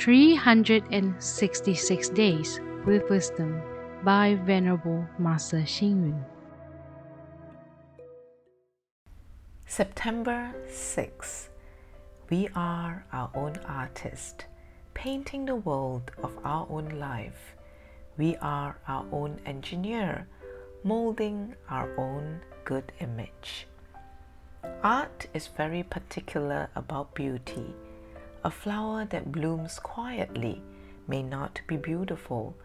366 Days with Wisdom by Venerable Master Xing Yun. September 6. We are our own artist, painting the world of our own life. We are our own engineer, molding our own good image. Art is very particular about beauty. A flower that blooms quietly may not be beautiful,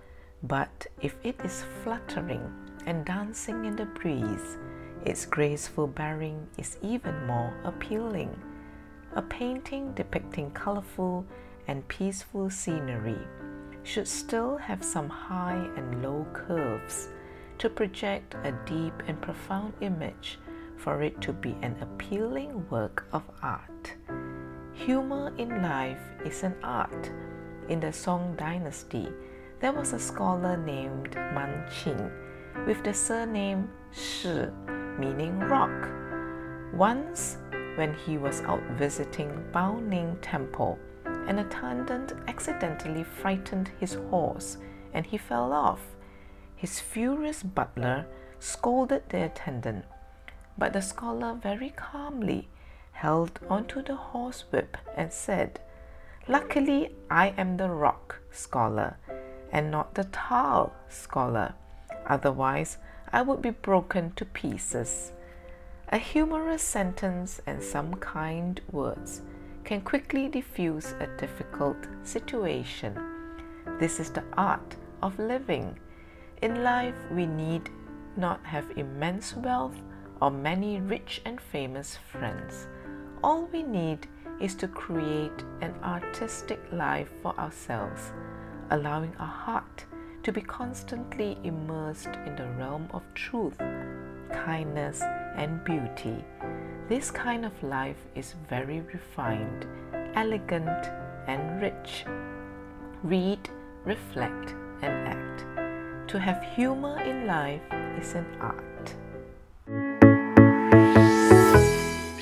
but if it is fluttering and dancing in the breeze, its graceful bearing is even more appealing. A painting depicting colorful and peaceful scenery should still have some high and low curves to project a deep and profound image for it to be an appealing work of art. Humor in life is an art. In the Song Dynasty, there was a scholar named Man Qing with the surname Shi, meaning rock. Once, when he was out visiting Bao Ning Temple, an attendant accidentally frightened his horse and he fell off. His furious butler scolded the attendant but the scholar very calmly held onto the horsewhip and said, Luckily, I am the rock scholar and not the tile scholar. Otherwise, I would be broken to pieces. A humorous sentence and some kind words can quickly diffuse a difficult situation. This is the art of living. In life, we need not have immense wealth or many rich and famous friends. All we need is to create an artistic life for ourselves, allowing our heart to be constantly immersed in the realm of truth, kindness, and beauty. This kind of life is very refined, elegant, and rich. Read, reflect, and act. To have humor in life is an art.